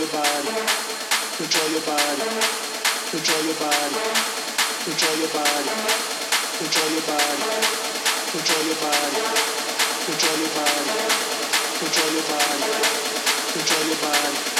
your body. Control your body. Control your body. Control your body. Control your body. Control your body. Control your body. Control your body. Control your body.